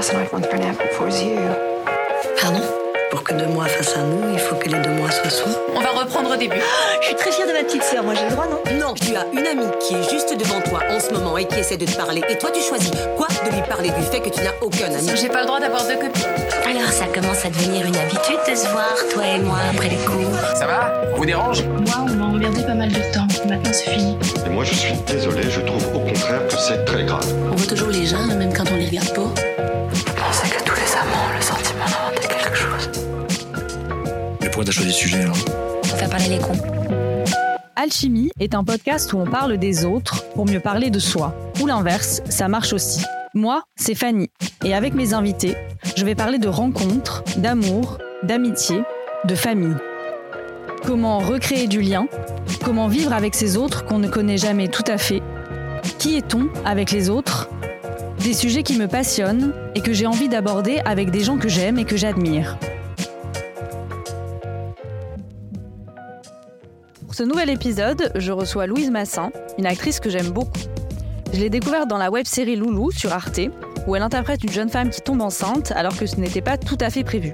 person I'd want for an apple for is you. Pardon? Pour que deux mois fassent un nous, il faut que les deux mois soient sous. On va reprendre au début. Je suis très fière de ma petite sœur, moi j'ai le droit, non? Non, tu as une amie qui est juste devant toi en ce moment et qui essaie de te parler. Et toi, tu choisis quoi De lui parler du fait que tu n'as aucun ami? J'ai pas le droit d'avoir deux copines. Alors ça commence à devenir une habitude de se voir, toi et moi, après les cours. Ça va? Vous dérange? Moi, emmerdé pas mal de temps. Maintenant, c'est fini. Et moi, je suis désolé, je trouve au contraire que c'est très grave. On voit toujours les gens, même quand on les regarde pas. pensais que tous les amants ont le sentiment d'inventer quelque chose. Mais pourquoi t'as choisi ce sujet alors? Pour faire parler les cons. Alchimie est un podcast où on parle des autres pour mieux parler de soi. Ou l'inverse, ça marche aussi. Moi, c'est Fanny. Et avec mes invités, je vais parler de rencontres, d'amour, d'amitié, de famille. Comment recréer du lien Comment vivre avec ces autres qu'on ne connaît jamais tout à fait Qui est-on avec les autres? Des sujets qui me passionnent et que j'ai envie d'aborder avec des gens que j'aime et que j'admire. Pour ce nouvel épisode, je reçois Louise Massin, une actrice que j'aime beaucoup. Je l'ai découverte dans la web-série Loulou sur Arte, où elle interprète une jeune femme qui tombe enceinte alors que ce n'était pas tout à fait prévu.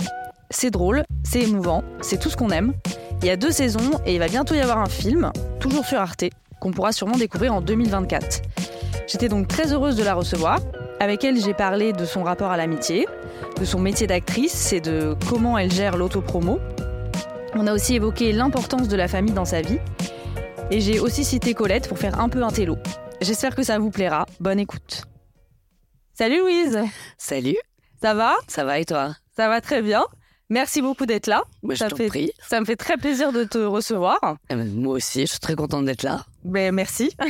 C'est drôle, c'est émouvant, c'est tout ce qu'on aime. Il y a deux saisons et il va bientôt y avoir un film, toujours sur Arte, qu'on pourra sûrement découvrir en 2024. J'étais donc très heureuse de la recevoir. Avec elle, j'ai parlé de son rapport à l'amitié, de son métier d'actrice et de comment elle gère l'autopromo. On a aussi évoqué l'importance de la famille dans sa vie. Et j'ai aussi cité Colette pour faire un peu un télo. J'espère que ça vous plaira. Bonne écoute. Salut Louise, Salut, ça va? Ça va et toi? Ça va très bien. Merci beaucoup d'être là. Moi, je ça, fait, prie. ça me fait très plaisir de te recevoir. Eh ben, Moi aussi, je suis très contente d'être là. Ben, merci.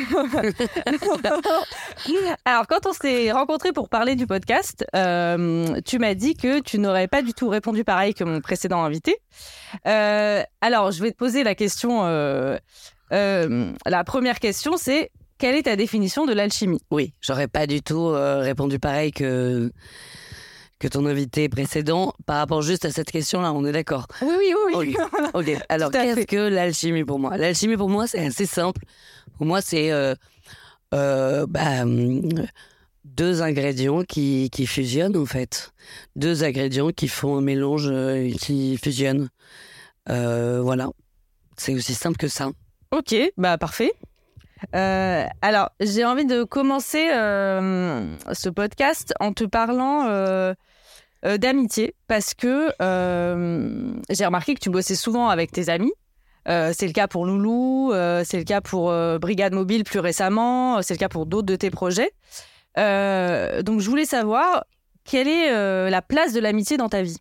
Alors, quand on s'est rencontrés pour parler du podcast, euh, tu m'as dit que tu n'aurais pas du tout répondu pareil que mon précédent invité. Euh, alors, je vais te poser la question. euh, euh, la première question, c'est quelle est ta définition de l'alchimie? Oui, j'aurais pas du tout euh, répondu pareil que que ton invité précédent par rapport juste à cette question-là. On est d'accord. Oui, oui, oui. Ok. Alors, qu'est-ce que l'alchimie pour moi? L'alchimie pour moi, c'est assez simple. Pour moi, c'est euh, euh, bah, hum, deux ingrédients qui, qui fusionnent, en fait. Deux ingrédients qui font un mélange euh, qui fusionne. Euh, voilà. C'est aussi simple que ça. Ok, bah parfait. Euh, alors, j'ai envie de commencer euh, ce podcast en te parlant euh, euh, d'amitié parce que euh, j'ai remarqué que tu bossais souvent avec tes amis. Euh, c'est le cas pour Loulou, c'est le cas pour Brigade Mobile plus récemment, c'est le cas pour d'autres de tes projets. Donc, je voulais savoir quelle est la place de l'amitié dans ta vie?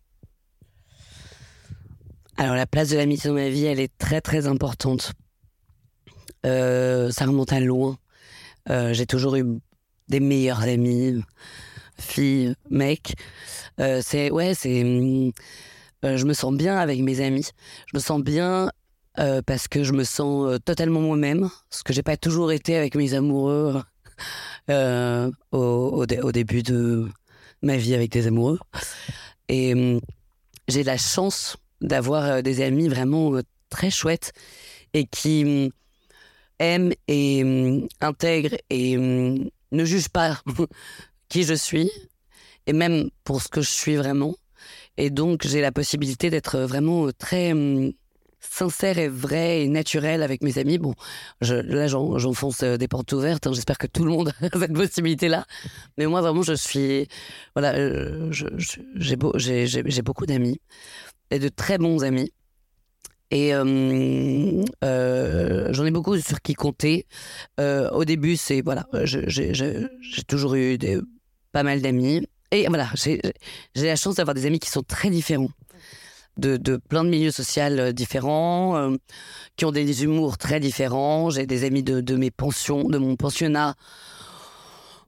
Alors, la place de l'amitié dans ma vie, elle est très, très importante. Ça remonte à loin. J'ai toujours eu des meilleurs amis, filles, mecs. Euh, c'est, ouais, c'est. hum, euh, je me sens bien avec mes amis. Je me sens bien euh, parce que je me sens totalement moi-même, ce que j'ai pas toujours été avec mes amoureux au, au dé- au début de ma vie avec des amoureux. Et hum, j'ai la chance d'avoir des amis vraiment très chouettes et qui hum, aiment et intègrent et ne jugent pas qui je suis et même pour ce que je suis vraiment. Et donc j'ai la possibilité d'être vraiment euh, très hum, sincère et vrai et naturel avec mes amis. Bon, là j'en- j'enfonce euh, des portes ouvertes. hein. J'espère que tout le monde a cette possibilité-là. Mais moi vraiment je suis voilà, euh, j'ai beau- j'ai j'ai- j'ai beaucoup d'amis et de très bons amis. Et euh, euh, j'en ai beaucoup sur qui compter. Euh, au début, c'est voilà, j'ai toujours eu des, pas mal d'amis. Et voilà, j'ai la chance d'avoir des amis qui sont très différents, de, de plein de milieux sociaux euh, différents, euh, qui ont des humours très différents. J'ai des amis de, de mes pensions, de mon pensionnat.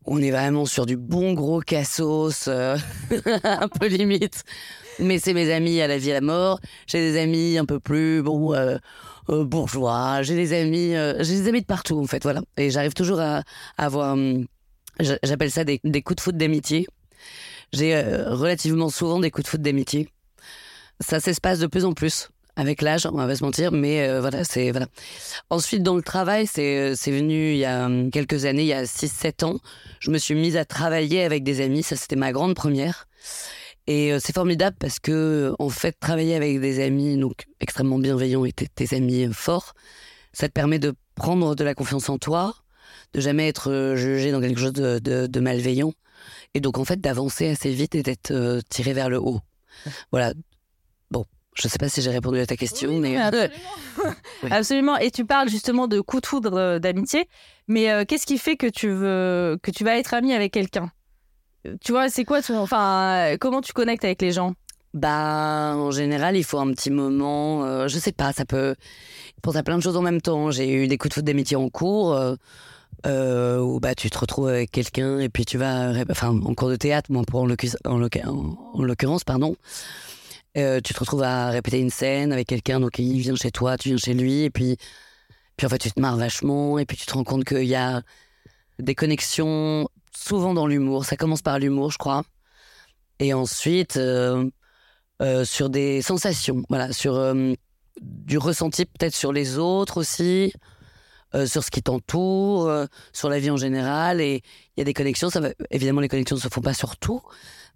On est vraiment sur du bon gros cassos, euh, un peu limite. Mais c'est mes amis à la vie et à la mort. J'ai des amis un peu plus bon bourgeois. J'ai des amis, j'ai des amis de partout en fait, voilà. Et j'arrive toujours à, à avoir, hum, j'appelle ça des, coups de foot d'amitié. J'ai euh, relativement souvent des coups de foot d'amitié. Ça s'espace de plus en plus avec l'âge, on va se mentir, mais euh, voilà, c'est voilà. Ensuite, dans le travail, c'est euh, c'est venu il y a hum, quelques années, il y a 6-7 ans. Je me suis mise à travailler avec des amis, ça c'était ma grande première. Et c'est formidable parce que, en fait, travailler avec des amis donc extrêmement bienveillants et tes, amis forts, ça te permet de prendre de la confiance en toi, de jamais être euh, jugé dans quelque chose de, de- de malveillant, et donc en fait d'avancer assez vite et d'être euh, tiré vers le haut. Voilà. Bon, je sais pas si j'ai répondu à ta question, mais Absolument. Oui. Absolument. Et tu parles justement de coup de foudre euh, d'amitié. Mais euh, qu'est-ce qui fait que tu veux que tu vas être ami avec quelqu'un? Euh, Tu vois, c'est quoi. Enfin, euh, comment tu connectes avec les gens? Bah, en général, il faut un petit moment. euh, je sais pas, ça peut. Il pense à plein de choses en même temps. J'ai eu des coups de foot d'amitié en cours euh, euh, où bah, tu te retrouves avec quelqu'un et puis tu vas. Enfin, en cours de théâtre, en l'occurrence, pardon. euh, tu te retrouves à répéter une scène avec quelqu'un, donc il vient chez toi, tu viens chez lui, et puis, puis en fait, tu te marres vachement, et puis tu te rends compte qu'il y a des connexions, souvent dans l'humour. Ça commence par l'humour, je crois. Et ensuite, euh, euh, sur des sensations, voilà, sur du ressenti peut-être sur les autres aussi, euh, sur ce qui t'entoure, euh, sur la vie en général. Et il y a des connexions. Ça va, évidemment, les connexions ne se font pas sur tout,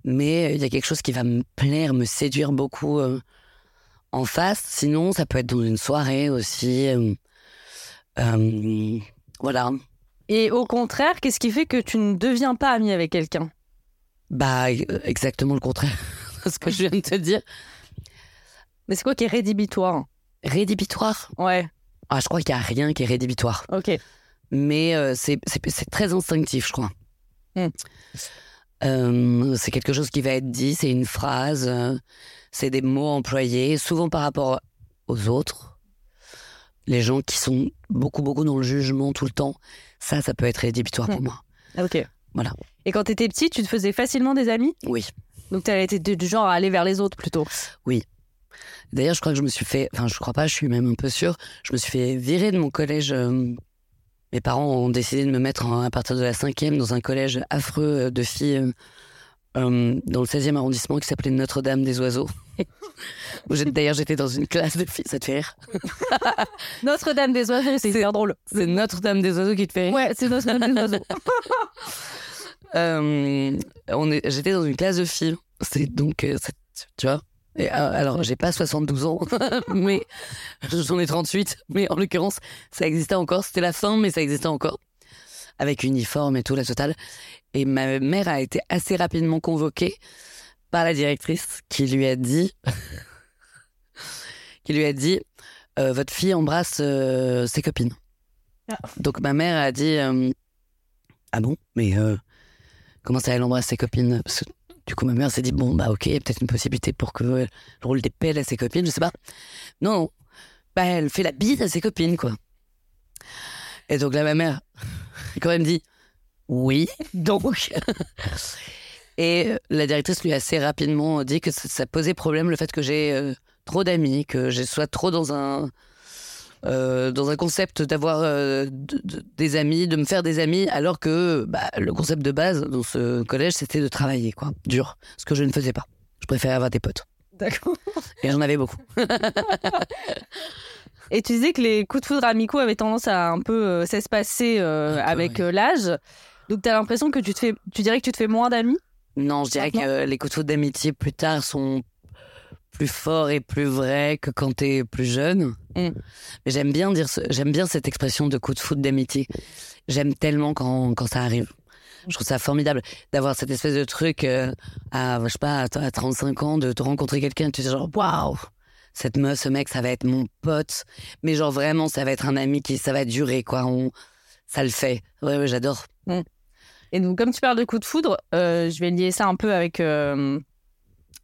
mais il y a quelque chose qui va me plaire, me séduire beaucoup euh, en face. Sinon, ça peut être dans une soirée aussi. euh, euh, voilà. Et au contraire, qu'est-ce qui fait que tu ne deviens pas ami avec quelqu'un? Bah, euh, exactement le contraire de ce que je viens de te dire. Mais c'est quoi qui est rédhibitoire? Rédhibitoire? Ouais, Ah, je crois qu'il n'y a rien qui est rédhibitoire. ok. Mais euh, c'est très instinctif, je crois. Hmm. Euh, c'est quelque chose qui va être dit, c'est une phrase, euh, c'est des mots employés, souvent par rapport aux autres. Les gens qui sont beaucoup, beaucoup dans le jugement tout le temps, ça, ça peut être rédhibitoire pour Hmm. moi. Ah, Ok. Voilà. Et quand tu étais petit, tu te faisais facilement des amis? Oui. Donc tu été du genre à aller vers les autres plutôt? D'ailleurs, je crois que je me suis fait, enfin, je crois pas, je suis même un peu sûre, je me suis fait virer de mon collège. euh, mes parents ont décidé de me mettre en- à partir de la cinquième dans un collège affreux euh, de filles euh, dans le 16e arrondissement qui s'appelait Notre-Dame des Oiseaux. D'ailleurs, j'étais dans une classe de filles, ça te fait rire Notre-Dame des oiseaux, c'est hyper drôle. C'est Notre-Dame des Oiseaux qui te fait rire Ouais, c'est Notre-Dame des oiseaux. Euh, on est- J'étais dans une classe de filles. C'est donc, euh, tu vois. Et, euh, alors, j'ai pas 72 ans, mais j'en ai 38. Mais en l'occurrence, ça existait encore. C'était la fin, mais ça existait encore. Avec uniforme et tout, la totale. Et ma mère a été assez rapidement convoquée par la directrice qui lui a dit, qui lui a dit, euh, votre fille embrasse euh, ses copines. Ah. Donc ma mère a dit, euh, ah bon, mais comment ça elle embrasse ses copines? Parce que, Du coup, ma mère s'est dit, bon, bah ok, peut-être une possibilité pour que elle roule des pelles à ses copines, je sais pas. Non. Bah, elle fait la bise à ses copines, quoi. Et donc là, ma mère quand même dit, oui, donc. Et euh, la directrice lui a assez rapidement dit que ça, ça posait problème le fait que j'ai euh, trop d'amis, que je sois trop dans un euh, dans un concept d'avoir euh, de- de- des amis, de me faire des amis, alors que bah, le concept de base dans ce collège c'était de travailler quoi, dur, ce que je ne faisais pas. Je préférais avoir des potes D'accord. et j'en avais beaucoup. Et tu disais que les coups de foudre amicaux avaient tendance à un peu euh, s'espacer avec oui. l'âge. Donc tu as l'impression que tu te fais tu dirais que tu te fais moins d'amis? Non, je dirais que les coups de foudre d'amitié plus tard sont plus forts et plus vrais que quand t'es plus jeune. Mm. Mais j'aime bien dire, ce- j'aime bien cette expression de coup de foudre d'amitié. J'aime tellement quand, quand ça arrive. Je trouve ça formidable d'avoir cette espèce de truc euh, à, je sais pas, à, à 35 ans, de te rencontrer quelqu'un, tu te dis genre, waouh, cette meuf, ce mec, ça va être mon pote. Mais genre vraiment, ça va être un ami qui, ça va durer, quoi. On, ça le fait. Ouais, ouais, j'adore. Et donc, comme tu parles de coup de foudre, euh, je vais lier ça un peu avec euh,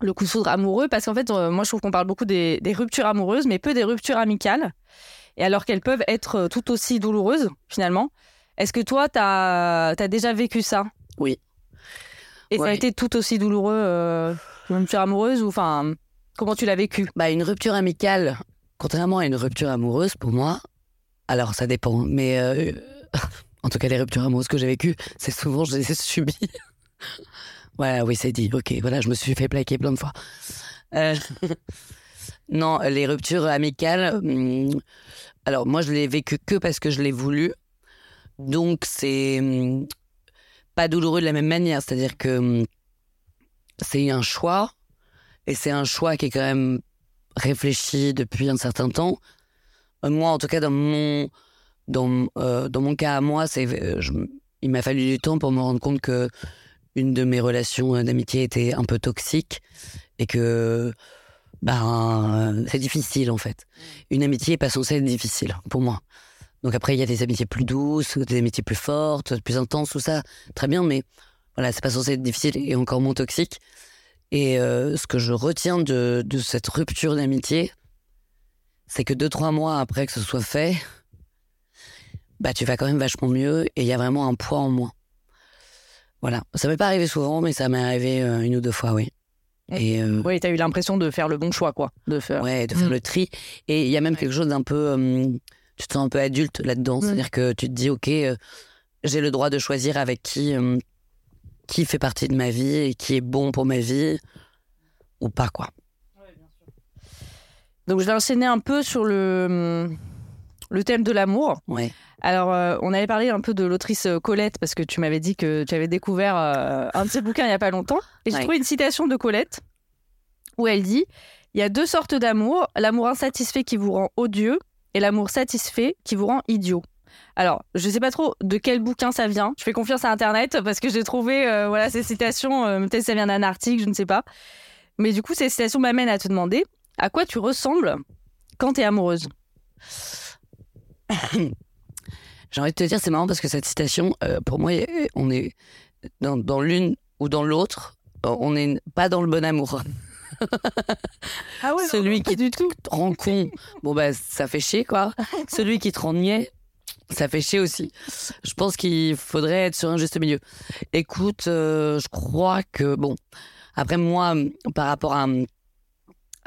le coup de foudre amoureux, parce qu'en fait, euh, moi, je trouve qu'on parle beaucoup des, des ruptures amoureuses, mais peu des ruptures amicales. Et alors qu'elles peuvent être euh, tout aussi douloureuses, finalement. Est-ce que toi, tu as, déjà vécu ça? Oui. Et ça a été tout aussi douloureux, euh, une rupture amoureuse, ou enfin, comment tu l'as vécu? Bah, une rupture amicale, contrairement à une rupture amoureuse, pour moi, alors ça dépend, mais euh, en tout cas, les ruptures amoureuses que j'ai vécues, c'est souvent, je les ai subies. voilà, oui, c'est dit, ok, voilà, je me suis fait plaquer plein de fois. Euh, Non, les ruptures amicales, hum, alors moi je l'ai vécu que parce que je l'ai voulu. Donc c'est hum, pas douloureux de la même manière. C'est-à-dire que hum, c'est un choix et c'est un choix qui est quand même réfléchi depuis un certain temps. Euh, Moi, en tout cas, dans mon, dans, euh, dans mon cas à moi, c'est, il m'a fallu du temps pour me rendre compte que une de mes relations d'amitié était un peu toxique et que ben, c'est difficile en fait. Une amitié n'est pas censée être difficile pour moi. Donc après, il y a des amitiés plus douces, des amitiés plus fortes, plus intenses, tout ça, très bien, mais voilà, c'est pas censé être difficile et encore moins toxique. Et euh, ce que je retiens de, de cette rupture d'amitié, c'est que deux, trois mois après que ce soit fait, bah tu vas quand même vachement mieux et il y a vraiment un poids en moins. Voilà. Ça m'est pas arrivé souvent, mais ça m'est arrivé euh, une ou deux fois, oui. Et euh, Oui, t'as eu l'impression de faire le bon choix, quoi. De faire. ouais, de faire Mm. le tri. Et il y a même quelque chose d'un peu, euh, tu te sens un peu adulte là-dedans. C'est-à-dire que tu te dis, ok, euh, j'ai le droit de choisir avec qui, euh, qui fait partie de ma vie et qui est bon pour ma vie ou pas, quoi. Donc je vais enchaîner un peu sur le, le thème de l'amour. Ouais. Alors, euh, on avait parlé un peu de l'autrice euh, Colette parce que tu m'avais dit que tu avais découvert euh, un de ses bouquins il n'y a pas longtemps. Et j'ai Ouais. trouvé une citation de Colette où elle dit Il y a deux sortes d'amour, l'amour insatisfait qui vous rend odieux et l'amour satisfait qui vous rend idiot. Alors, je sais pas trop de quel bouquin ça vient. Je fais confiance à Internet parce que j'ai trouvé euh, voilà ces citations. Peut-être ça vient d'un article, je ne sais pas. Mais du coup, ces citations m'amènent à te demander à quoi tu ressembles quand tu es amoureuse? J'ai envie de te dire, c'est marrant parce que cette citation, euh, pour moi, on est dans, dans l'une ou dans l'autre, on n'est pas dans le bon amour. Ah ouais, Celui qui du tout te rend con, bon bah ça fait chier quoi. Celui qui te rend niais, ça fait chier aussi. Je pense qu'il faudrait être sur un juste milieu. Écoute, euh, je crois que bon, après moi, par rapport à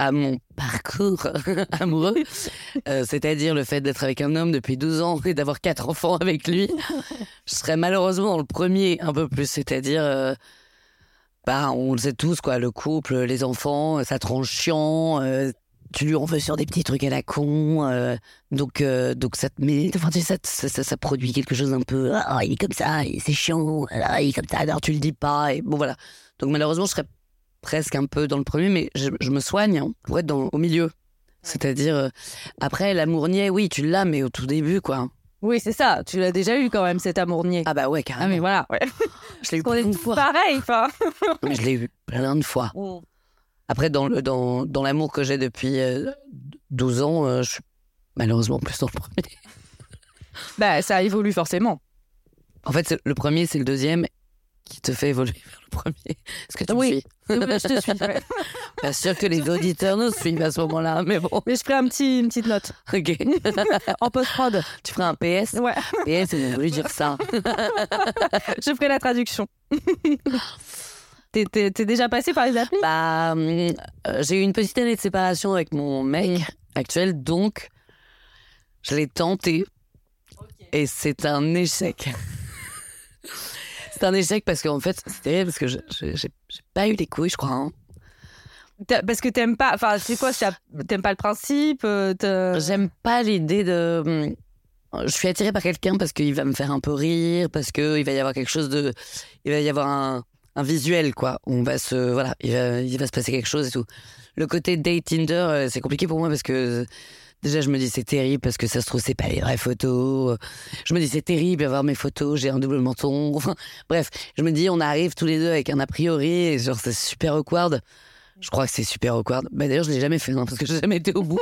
à mon parcours amoureux, euh, c'est-à-dire le fait d'être avec un homme depuis 12 ans et d'avoir quatre enfants avec lui, je serais malheureusement dans le premier un peu plus, c'est-à-dire euh, bah, on le sait tous, quoi, le couple, les enfants, ça te rend chiant, euh, tu lui en veux sur des petits trucs à la con, donc, donc ça te met, ça, ça, ça- produit quelque chose un peu, ah, il est comme ça, c'est chiant, ah, il est comme ça, alors tu le dis pas, et bon voilà. Donc malheureusement, je serais presque un peu dans le premier, mais je, je me soigne hein, pour être dans, au milieu. C'est-à-dire, euh, après, l'amour niais, oui, tu l'as, mais au tout début, quoi. Oui, c'est ça. Tu l'as déjà eu quand même, cet amour niais. Ah bah ouais, Ah, carrément. mais voilà. Ouais. je l'ai eu plein de fois. pareil. Enfin. Je l'ai eu plein de fois. Après, dans, le, dans, dans l'amour que j'ai depuis euh, 12 ans, euh, je suis malheureusement plus dans le premier. Bah, ça évolue forcément. En fait, le premier, c'est le deuxième qui te fait évoluer vers le premier. Est-ce que tu me Oui. suis? Je te suis. ouais. Bien sûr que les auditeurs nous suivent à ce moment-là, mais bon, Mais je ferai un petit, une petite note. ok. En post-prod. tu feras un PS Ouais. PS, c'est voulu dire ça. Je ferai la traduction. T'es, t'es- t'es déjà passé par les applis? Bah, hum, euh, j'ai eu une petite année de séparation avec mon mec actuel, donc je l'ai tenté. Et c'est un échec. C'est un échec parce qu'en fait, terrible parce que je- je- j'ai j'ai pas eu les couilles, je crois. hein. T'as- Parce que t'aimes pas. Enfin, c'est quoi ça- T'aimes pas le principe euh, t'as- J'aime pas l'idée de. hum, Je suis attirée par quelqu'un parce qu'il va me faire un peu rire, parce qu'il va y avoir quelque chose de. Il va y avoir un, un visuel, quoi. On va se. Voilà, il va, il va se passer quelque chose et tout. Le côté date Tinder, euh, c'est compliqué pour moi parce que. Déjà, je me dis c'est terrible parce que ça se trouve, c'est pas les vraies photos. Je me dis c'est terrible d'avoir mes photos, j'ai un double menton. Enfin, bref, je me dis on arrive tous les deux avec un a priori et genre c'est super awkward. Je crois que c'est super awkward. Bah, D'ailleurs, je l'ai jamais fait hein, parce que j'ai jamais été au bout.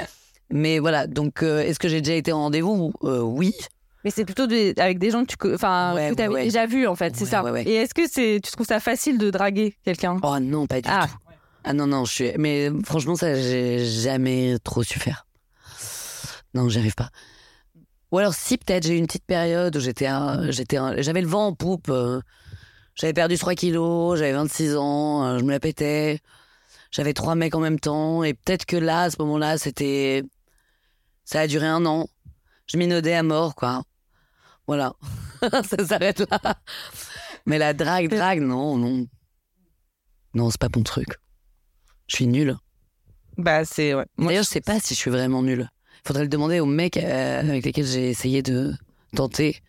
Mais voilà, donc euh, est-ce que j'ai déjà été en rendez-vous? Euh, Oui. Mais c'est plutôt des- avec des gens que tu, enfin, Ouais, que ouais, ouais. déjà vu en fait, c'est ça. Et est-ce que c'est, tu trouves ça facile de draguer quelqu'un? Oh non, pas du Ah. tout. Ah non, non, je suis. Mais franchement, ça, j'ai jamais trop su faire. Non, j'y arrive pas. Ou alors, si, peut-être, j'ai eu une petite période où j'étais. un- j'étais un- J'avais le vent en poupe. euh, J'avais perdu 3 kilos, j'avais 26 ans, euh, je me la pétais. J'avais trois mecs en même temps. Et peut-être que là, à ce moment-là, c'était. Ça a duré un an. Je minaudais à mort, quoi. Voilà. ça s'arrête là. Mais la drague, drague, non, non. Non, c'est pas mon truc. Je suis nulle. Bah, c'est. Ouais. Moi, D'ailleurs, je sais pas si je suis vraiment nulle. Faudrait le demander aux mecs euh, avec lesquels j'ai essayé de tenter,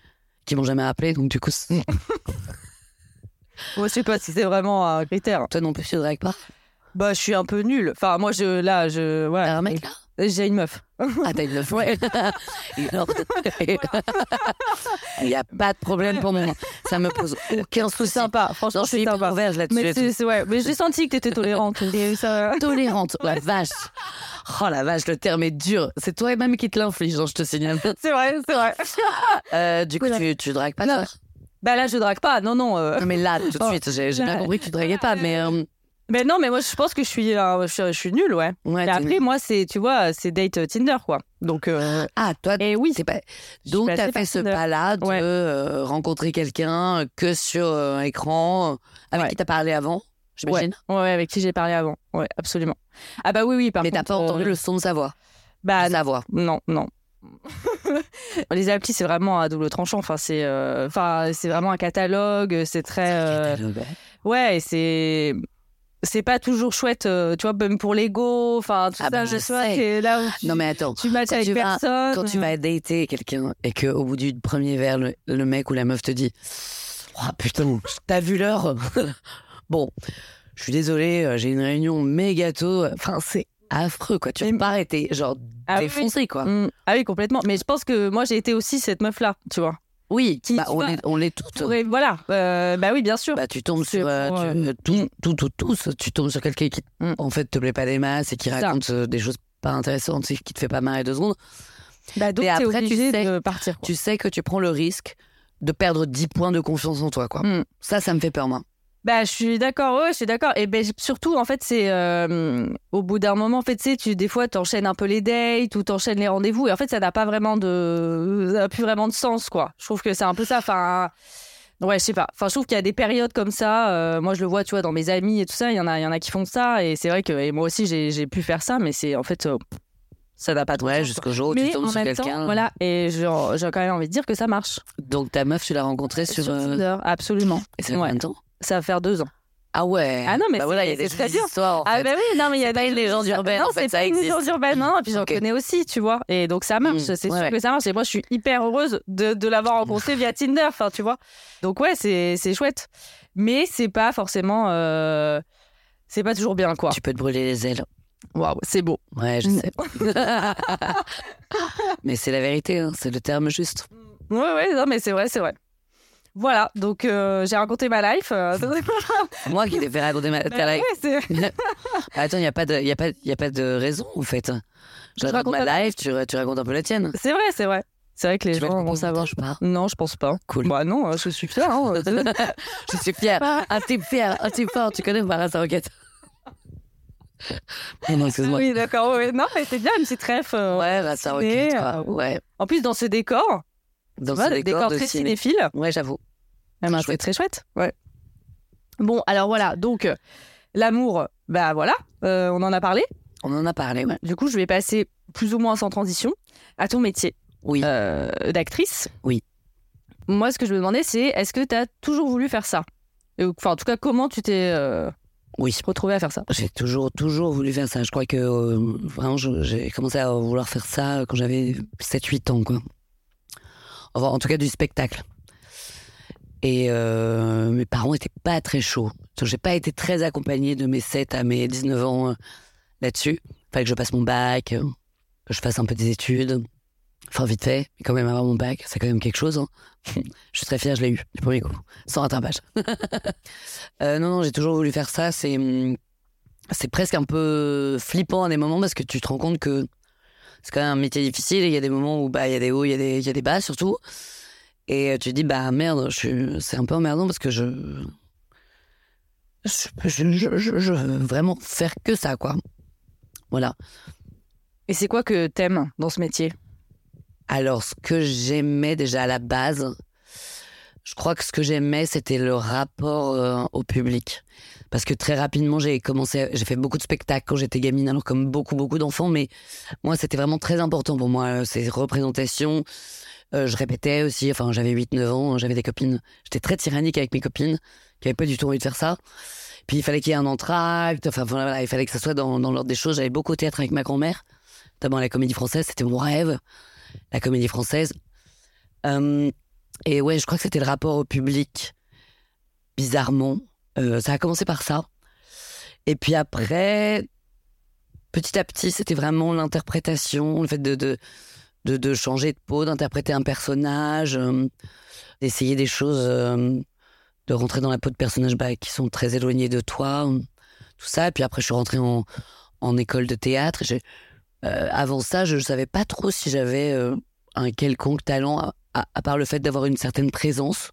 qui m'ont jamais appelé. Donc du coup, moi, je sais pas si c'est vraiment un critère. toi non plus, tu dragues pas. Bah, je suis un peu nulle. Enfin, moi, je, là, je. T'as un mec là? J'ai une meuf. Ah, t'as une meuf. Ouais. Et Il n'y a pas de problème pour moi. Ça me pose aucun souci. sympa. Franchement, Non, je suis hyper ouverte là-dessus. Mais et ouais. Mais j'ai senti que t'étais tolérante. Et ça... tolérante. La vache. Oh la vache, le terme est dur. C'est toi même qui te l'inflige, je te signale. C'est vrai, c'est vrai. Euh, du coup, tu, tu dragues pas Non. Bah là, je drague pas. Non, non. euh. Non, mais là, tout de Oh. suite, j'ai j'ai bien compris que tu draguais pas, mais. euh, Mais non, mais moi, je pense que je suis, euh, je, suis- je suis nulle, ouais. ouais, Et après, moi, c'est, tu vois, c'est date euh, Tinder, quoi. Donc, euh, Ah, toi, et oui, c'est pas. Donc, t'as fait ce pas-là de Ouais. euh, rencontrer quelqu'un que sur euh, écran, euh, avec Ouais. qui t'as parlé avant, j'imagine? Ouais, ouais, avec qui j'ai parlé avant. Ouais, absolument. Ah bah oui, oui, par Mais t'as pas entendu euh, le son de sa voix? Bah de sa voix. non, non. Les applis, c'est vraiment à double tranchant. Enfin, c'est, euh, enfin, c'est vraiment un catalogue. C'est très. euh, Ouais, et c'est. C'est pas toujours chouette, euh, tu vois, même pour l'ego. Enfin, tout Ah ça, bah, je sais. là où tu, Non, mais attends. tu matches avec tu vas- personne. Quand tu vas dater quelqu'un et que au bout du premier verre, le, le mec ou la meuf te dit Oh putain, t'as vu l'heure? Bon, je suis désolé, euh, j'ai une réunion méga tôt. Enfin, c'est affreux, quoi. Tu repars et t'es genre Ah oui. défoncé, quoi. Mm. Ah oui, complètement. Mais je pense que moi, j'ai été aussi cette meuf-là, tu vois. Oui, Qui- bah, tu on, vois, est, on l'est toutes. Pourrait- voilà. Euh, bah oui, bien sûr. Bah, tu tombes sur euh, tu- euh, tout, tout, tout, tous, tu tombes sur quelqu'un qui Mm. en fait te plaît pas des masses et qui Ça. raconte euh, des choses pas intéressantes et qui te fait pas marrer deux secondes. Bah, donc, Et après, tu obligé sais- de partir. quoi. Tu sais que tu prends le risque de perdre 10 points de confiance en toi, quoi. Mm. Ça, ça me fait peur, moi. Bah, je suis d'accord, ouais, je suis d'accord. Et ben, surtout, en fait, c'est euh, au bout d'un moment, en fait, tu sais, tu, des fois, t'enchaînes un peu les dates ou t'enchaînes les rendez-vous. Et en fait, ça n'a pas vraiment de. Ça n'a plus vraiment de sens, quoi. Je trouve que c'est un peu ça. Enfin. Ouais, je sais pas. Enfin, je trouve qu'il y a des périodes comme ça. euh, moi, je le vois, tu vois, dans mes amis et tout ça. Il y en a, il y en a qui font ça. Et c'est vrai que et moi aussi, j'ai pu faire ça. Mais c'est en fait, euh, ça n'a pas de Ouais, jusqu'au jour où Mais tu tombes en sur quelqu'un. voilà. Et j'ai quand même envie de dire que ça marche. Donc ta meuf, tu l'as rencontrée sur. Sur Tinder, absolument. Et ça fait Ouais. combien de temps? Ça va faire deux ans. Ah ouais. Ah non, mais bah voilà, il y a des très dur. histoires. en Ah bah oui, non mais il y a pas une légende urbaine, Non, en fait, c'est pas une légende urbaine. Non, et puis j'en connais aussi, tu vois. Et donc ça marche, Mm, c'est sûr ouais, ouais. que ça marche. Et moi, je suis hyper heureuse de, de l'avoir rencontré via Tinder, enfin, tu vois. Donc ouais, c'est c'est chouette. Mais c'est pas forcément... euh, C'est pas toujours bien, quoi. Tu peux te brûler les ailes. Waouh, c'est beau. Ouais, je Mm. sais. Mais c'est la vérité, hein, c'est le terme juste. Ouais, ouais, non, mais c'est vrai, c'est vrai. Voilà, donc euh, j'ai raconté ma life. euh, Moi qui t'ai fait raconter ma ta life. ouais, c'est- Attends, il n'y a, pas de- y a, pas- y a pas de raison, en fait. Je Je raconte raconte ma life, tu, tu racontes un peu la tienne. c'est vrai, c'est vrai. C'est vrai que les Tu gens vont savoir. je pars. Non, je pense pas. Cool. Bah non, euh, je suis fière. hein. Je suis fière. Un type fier, un type fort. Tu connais Maras Roquette Non, non, excuse-moi. oui, d'accord. ouais. Non, mais c'est bien une petite ref. euh, Ouais, quoi. euh, Ouais. En plus, dans ce décor, Dans ce décor, très ciné. cinéphile, Ouais, j'avoue. ben, c'est très chouette. Ouais. Bon, alors voilà, donc euh, l'amour, bah voilà, euh, on en a parlé. On en a parlé, ouais. Du coup, je vais passer plus ou moins sans transition à ton métier Oui. euh, d'actrice. Oui. Moi, ce que je me demandais, c'est est-ce que tu as toujours voulu faire ça? Enfin, en tout cas, comment tu t'es euh, Oui. retrouvée à faire ça? J'ai toujours, toujours voulu faire ça. Je crois que euh, vraiment, j'ai commencé à vouloir faire ça quand j'avais 7-8 ans, quoi. Enfin, en tout cas, du spectacle. Et euh, mes parents étaient pas très chauds. J'ai pas été très accompagnée de mes 7 à mes 19 ans euh, là-dessus. Fallait que je passe mon bac, euh, que je fasse un peu des études. Enfin, vite fait, mais quand même avoir mon bac, c'est quand même quelque chose. hein. je suis très fière, je l'ai eu du premier coup, sans rattrapage. Non, non, j'ai toujours voulu faire ça. C'est hum, c'est presque un peu flippant à des moments parce que tu te rends compte que c'est quand même un métier difficile et il y a des moments où bah il y a des hauts, il y a des il y a des bas surtout. Et euh, tu te dis bah merde, je suis c'est un peu emmerdant parce que je je, je, je, je- je veux vraiment faire que ça quoi. Voilà. Et c'est quoi que t'aimes dans ce métier? Alors, ce que j'aimais déjà à la base, je crois que ce que j'aimais, c'était le rapport euh, au public. Parce que très rapidement, j'ai commencé, j'ai fait beaucoup de spectacles quand j'étais gamine, alors comme beaucoup, beaucoup d'enfants, mais moi, c'était vraiment très important pour moi, euh, ces représentations, Euh, je répétais aussi, enfin j'avais 8-9 ans, j'avais des copines, j'étais très tyrannique avec mes copines, qui n'avaient pas du tout envie de faire ça. Puis il fallait qu'il y ait un entracte, enfin voilà, il fallait que ça soit dans, dans l'ordre des choses. J'avais beaucoup de théâtre avec ma grand-mère, notamment la comédie française, c'était mon rêve, la comédie française. Euh, et ouais, je crois que c'était le rapport au public, bizarrement. Euh, ça a commencé par ça. Et puis après, petit à petit, c'était vraiment l'interprétation, le fait de, de, de, changer de peau, d'interpréter un personnage, euh, d'essayer des choses, euh, de rentrer dans la peau de personnages bah, qui sont très éloignés de toi, tout ça. Et puis après, je suis rentrée en, en école de théâtre. Euh, avant ça, je ne savais pas trop si j'avais un quelconque talent, à- à part le fait d'avoir une certaine présence.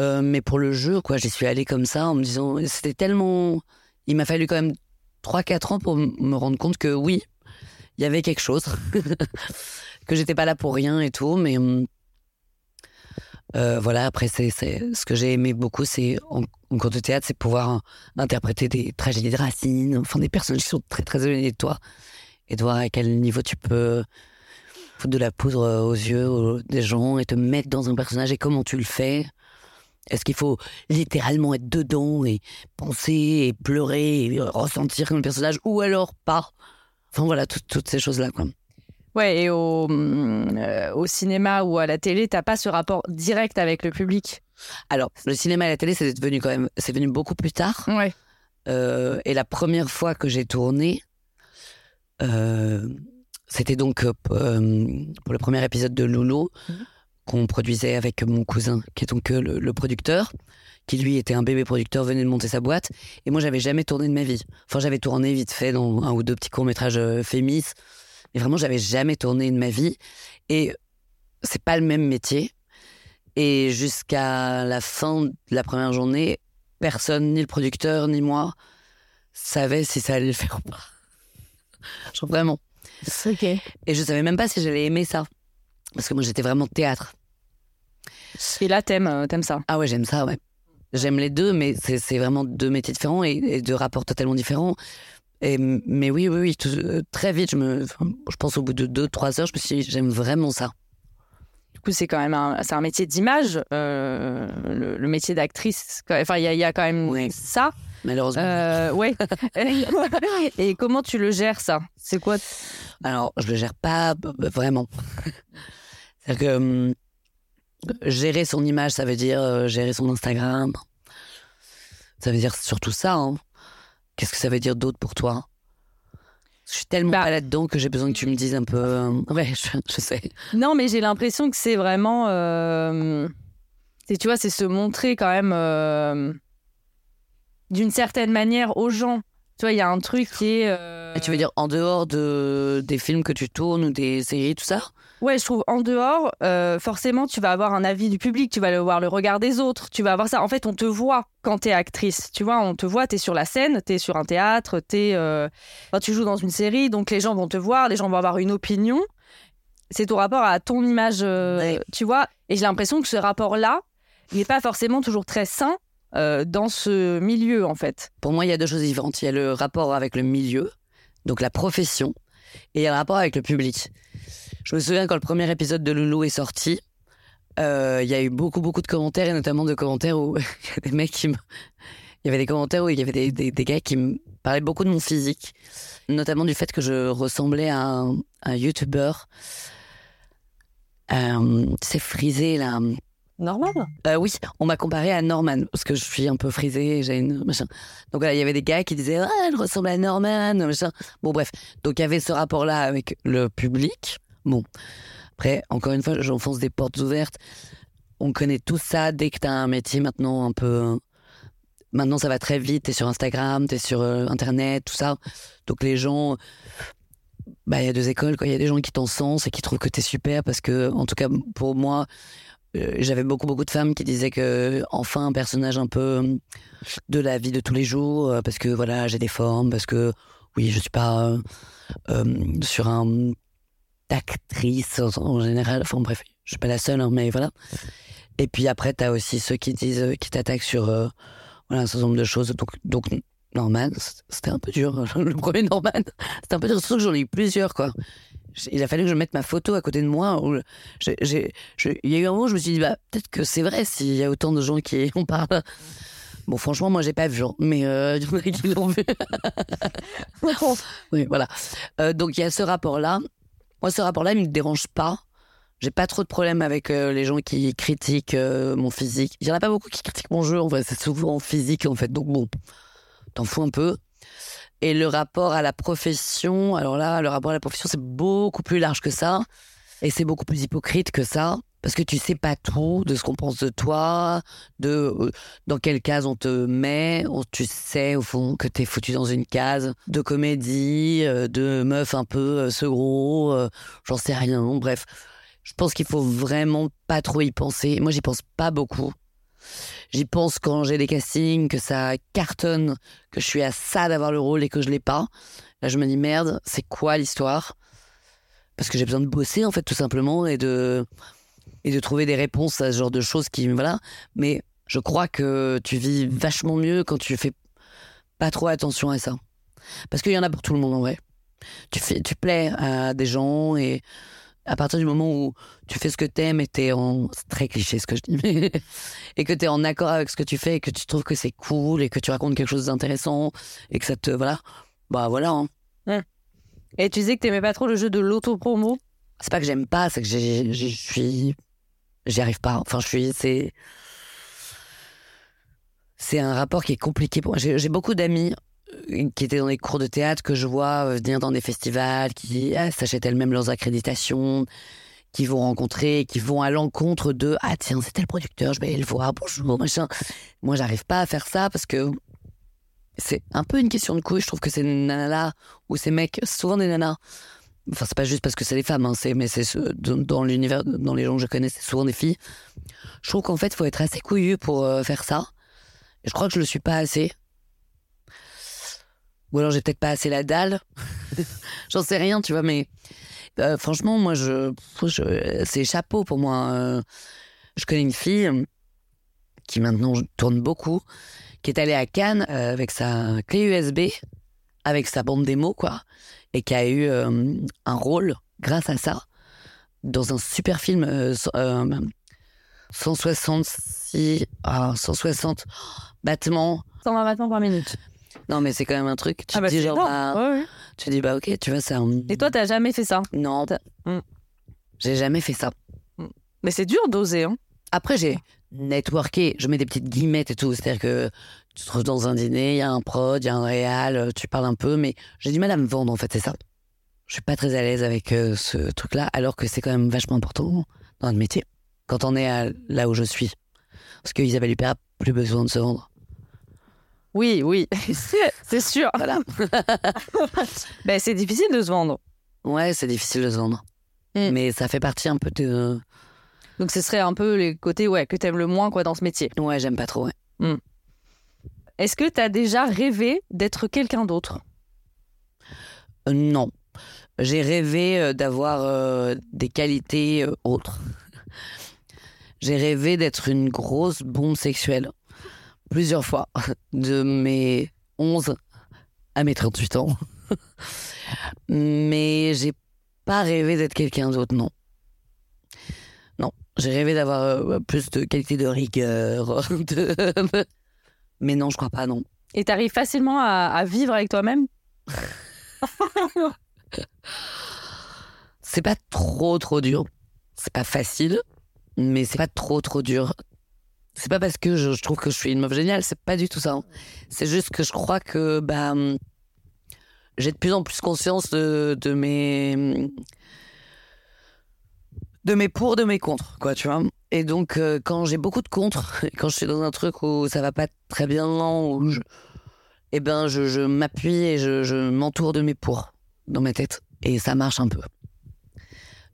Euh, mais pour le jeu, quoi, j'y suis allée comme ça en me disant, c'était tellement. Il m'a fallu quand même 3-4 ans pour me rendre compte que oui, il y avait quelque chose. que j'étais pas là pour rien et tout, mais. hum, euh, voilà, après, c'est, ce que j'ai aimé beaucoup, c'est en, cours de théâtre, c'est pouvoir interpréter des tragédies de Racine, enfin des personnages qui sont très très éloignés de toi, et de voir à quel niveau tu peux foutre de la poudre aux yeux des gens et te mettre dans un personnage et comment tu le fais. Est-ce qu'il faut littéralement être dedans et penser et pleurer et ressentir comme le personnage ou alors pas? Enfin voilà, tout- toutes ces choses-là. Quoi. Ouais, et au, hum, euh, au cinéma ou à la télé, t'as pas ce rapport direct avec le public? Alors, le cinéma et la télé, c'est devenu quand même, c'est venu beaucoup plus tard. Ouais. Euh, et la première fois que j'ai tourné, euh, c'était donc euh, euh, pour le premier épisode de Loulou Mhm. Qu'on produisait avec mon cousin, qui est donc euh, le, le producteur, qui lui était un bébé producteur, venait de monter sa boîte. Et moi, j'avais jamais tourné de ma vie. Enfin, j'avais tourné vite fait dans un ou deux petits courts métrages euh, fémis, mais vraiment, j'avais jamais tourné de ma vie. Et c'est pas le même métier. Et jusqu'à la fin de la première journée, personne, ni le producteur, ni moi, savait si ça allait le faire ou pas. Genre vraiment. Ok. Et je savais même pas si j'allais aimer ça. Parce que moi, j'étais vraiment théâtre. Et là, t'aimes, euh, t'aimes ça? Ah ouais, j'aime ça, ouais. J'aime les deux, mais c'est c'est vraiment deux métiers différents et, et deux rapports totalement différents. Et, mais oui, oui, oui, tout- euh, très vite, je, me, je pense au bout de deux, trois heures, je me suis dit, j'aime vraiment ça. Du coup, c'est quand même un, c'est un métier d'image, euh, le, le métier d'actrice. Enfin, il y, y a quand même ça. Malheureusement. Euh, ouais. Et comment tu le gères, ça? C'est quoi? Alors, je le gère pas vraiment. C'est-à-dire que hum, gérer son image, ça veut dire euh, gérer son Instagram. Ça veut dire surtout ça. hein. Qu'est-ce que ça veut dire d'autre pour toi? Je suis tellement Bah- pas là-dedans que j'ai besoin que tu me dises un peu. euh, Ouais, je, je sais. Non, mais j'ai l'impression que c'est vraiment. euh, c'est- tu vois, c'est se montrer quand même euh, d'une certaine manière aux gens. Tu vois, il y a un truc qui est. tu veux dire en dehors de, des films que tu tournes ou des séries, tout ça? Ouais, je trouve en dehors, euh, forcément, tu vas avoir un avis du public, tu vas le voir le regard des autres, tu vas avoir ça. En fait, on te voit quand t'es actrice, tu vois, on te voit, t'es sur la scène, t'es sur un théâtre, t'es, euh, enfin, tu joues dans une série, donc les gens vont te voir, les gens vont avoir une opinion. C'est ton rapport à ton image, euh, Ouais. tu vois. Et j'ai l'impression que ce rapport-là, il n'est pas forcément toujours très sain dans ce milieu, en fait. Pour moi, il y a deux choses différentes. Il y a le rapport avec le milieu, donc la profession, et il y a le rapport avec le public. Je me souviens quand le premier épisode de Loulou est sorti, euh, il y a eu beaucoup, beaucoup de commentaires, et notamment de commentaires où il y a des mecs qui me... Il y avait des commentaires où il y avait des, des, des gars qui me parlaient beaucoup de mon physique, notamment du fait que je ressemblais à un, un youtubeur. Euh, c'est frisé là. Normal. Euh, oui, on m'a comparé à Norman parce que je suis un peu frisée, j'ai une machin. Donc voilà, il y avait des gars qui disaient ah, elle ressemble à Norman, machin. Bon bref, donc il y avait ce rapport-là avec le public. Bon, après encore une fois, j'enfonce des portes ouvertes. On connaît tout ça dès que t'as un métier maintenant un peu. Maintenant, ça va très vite. T'es sur Instagram, t'es sur euh, Internet, tout ça. Donc les gens, bah il y a deux écoles. Il y a des gens qui t'encensent et qui trouvent que t'es super parce que, en tout cas pour moi, euh, j'avais beaucoup beaucoup de femmes qui disaient que enfin un personnage un peu euh, de la vie de tous les jours euh, parce que voilà j'ai des formes parce que oui je suis pas euh, euh, sur un d'actrice en, général enfin bref je suis pas la seule hein, mais voilà et puis après t'as aussi ceux qui disent euh, qui t'attaquent sur euh, voilà un certain nombre de choses donc donc Norman c'était un peu dur le premier Norman c'était un peu dur surtout que j'en ai eu plusieurs quoi il a fallu que je mette ma photo à côté de moi. où je- Il y a eu un moment où je me suis dit, bah, peut-être que c'est vrai s'il y a autant de gens qui en parlent. Bon, franchement, moi, j'ai pas vu, hein, mais euh, il y en a qui l'ont vu. oui, voilà. Euh, donc, il y a ce rapport-là. Moi, ce rapport-là, il me dérange pas. J'ai pas trop de problème avec euh, les gens qui critiquent euh, mon physique. Il y en a pas beaucoup qui critiquent mon jeu, en fait. C'est souvent physique, en fait. Donc, bon, t'en fous un peu. Et le rapport à la profession, alors là, le rapport à la profession, c'est beaucoup plus large que ça. Et c'est beaucoup plus hypocrite que ça. Parce que tu sais pas tout de ce qu'on pense de toi, de euh, dans quelle case on te met. On- tu sais, au fond, que t'es foutu dans une case de comédie, euh, de meuf un peu euh, secro, euh, j'en sais rien. Bref, je pense qu'il faut vraiment pas trop y penser. Moi, j'y pense pas beaucoup. J'y pense quand j'ai des castings, que ça cartonne, que je suis à ça d'avoir le rôle et que je l'ai pas. Là, je me dis merde, c'est quoi l'histoire? Parce que j'ai besoin de bosser en fait, tout simplement, et de et de trouver des réponses à ce genre de choses qui voilà. Mais je crois que tu vis vachement mieux quand tu fais pas trop attention à ça, parce qu'il y en a pour tout le monde en vrai. Tu fais, tu plais à des gens et à partir du moment où tu fais ce que t'aimes et t'es en c'est très cliché ce que je dis mais et que t'es en accord avec ce que tu fais et que tu trouves que c'est cool et que tu racontes quelque chose d'intéressant et que ça te voilà bah voilà hein. Et tu disais que t'aimais pas trop le jeu de l'auto-promo? c'est pas que j'aime pas c'est que je suis j'y arrive pas enfin je suis c'est c'est un rapport qui est compliqué pour moi j'ai beaucoup d'amis euh, qui étaient dans des cours de théâtre que je vois euh, venir dans des festivals qui ah, s'achètent elles-mêmes leurs accréditations qui vont rencontrer, qui vont à l'encontre de ah tiens c'est tel producteur, je vais aller le voir, bonjour machin. Moi j'arrive pas à faire ça parce que c'est un peu une question de couille. Je trouve que ces nanas là ou ces mecs, souvent des nanas. Enfin c'est pas juste parce que c'est des femmes, hein, mais c'est ce- dans, l'univers, dans les gens que je connais, c'est souvent des filles. Je trouve qu'en fait faut être assez couillu pour euh, faire ça. Et je crois que je le suis pas assez. Ou alors j'ai peut-être pas assez la dalle. J'en sais rien, tu vois, mais euh, franchement, moi, je, c'est chapeau pour moi. Euh, je connais une fille qui maintenant tourne beaucoup, qui est allée à Cannes avec sa clé USB, avec sa bande démo, quoi, et qui a eu euh, un rôle grâce à ça dans un super film euh, so- euh, 166, ah, 160 battements. 120 battements par minute. Non, mais c'est quand même un truc. Tu Ah bah dis genre, bah, Ouais, ouais. tu dis bah ok, tu vois ça. Et toi, t'as jamais fait ça? Non, Mm. j'ai jamais fait ça. Mais c'est dur d'oser. Hein. Après, j'ai networké, je mets des petites guillemettes et tout. C'est-à-dire que tu te trouves dans un dîner, il y a un prod, il y a un réal, euh, tu parles un peu, mais j'ai du mal à me vendre en fait, c'est ça. Je suis pas très à l'aise avec euh, ce truc-là, alors que c'est quand même vachement important dans le métier, quand on est à- là où je suis. Parce que Isabelle Huppert a plus besoin de se vendre. Oui, oui, c'est sûr. Voilà. Ben, c'est difficile de se vendre. ouais, c'est difficile de se vendre. Mm. Mais ça fait partie un peu de. Donc ce serait un peu les côtés ouais, que t'aimes le moins quoi, dans ce métier. Ouais, j'aime pas trop, ouais. Est-ce que t'as déjà rêvé d'être quelqu'un d'autre? Euh, non. J'ai rêvé euh, d'avoir euh, des qualités autres. J'ai rêvé d'être une grosse bombe sexuelle. Plusieurs fois. De mes 11 à mes 38 ans. Mais j'ai pas rêvé d'être quelqu'un d'autre, non. Non. J'ai rêvé d'avoir plus de qualité de rigueur. Mais non, je crois pas, non. Et t'arrives facilement à, à vivre avec toi-même? C'est pas trop trop dur. C'est pas facile, mais c'est pas trop trop dur. C'est pas parce que je, je trouve que je suis une meuf géniale, c'est pas du tout ça. hein. C'est juste que je crois que bah hum, j'ai de plus en plus conscience de, de mes hum, de mes pour, de mes contre, quoi, tu vois. Et donc euh, quand j'ai beaucoup de contre, quand je suis dans un truc où ça va pas très bien, où je, eh ben je, je m'appuie et je, je m'entoure de mes pour dans ma tête et ça marche un peu.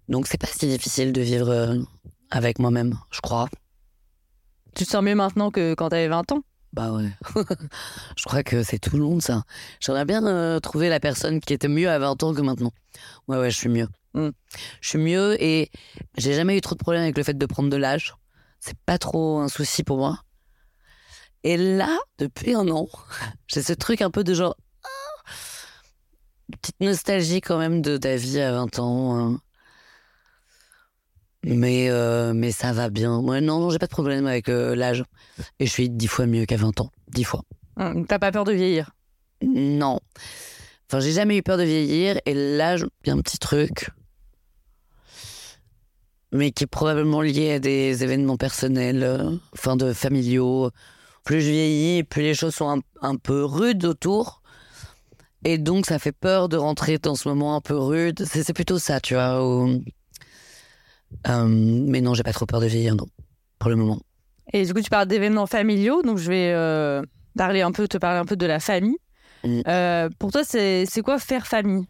Donc c'est pas si difficile de vivre euh, avec moi-même, je crois. Tu te sens mieux maintenant que quand t'avais 20 ans? Bah ouais. je crois que c'est tout le monde ça. J'aimerais bien euh, trouver la personne qui était mieux à 20 ans que maintenant. Ouais ouais, je suis mieux. Mm. Je suis mieux et j'ai jamais eu trop de problèmes avec le fait de prendre de l'âge. C'est pas trop un souci pour moi. Et là, depuis un an, j'ai ce truc un peu de genre ah, petite nostalgie quand même de ta vie à 20 ans. hein. Mais, euh, mais ça va bien. Moi, non, non j'ai pas de problème avec euh, l'âge. Et je suis dix fois mieux qu'à 20 ans. Dix fois. Hum, T'as pas peur de vieillir? Non. Enfin, j'ai jamais eu peur de vieillir. Et l'âge, il y a un petit truc. Mais qui est probablement lié à des événements personnels, euh, enfin de familiaux. Plus je vieillis, plus les choses sont un, un peu rudes autour. Et donc, ça fait peur de rentrer dans ce moment un peu rude. C'est plutôt ça, tu vois. où- Euh, mais non, j'ai pas trop peur de vieillir, non. Pour le moment. Et du coup, tu parles d'événements familiaux, donc je vais euh, parler un peu, te parler un peu de la famille. Mm. Euh, pour toi, c'est quoi faire famille?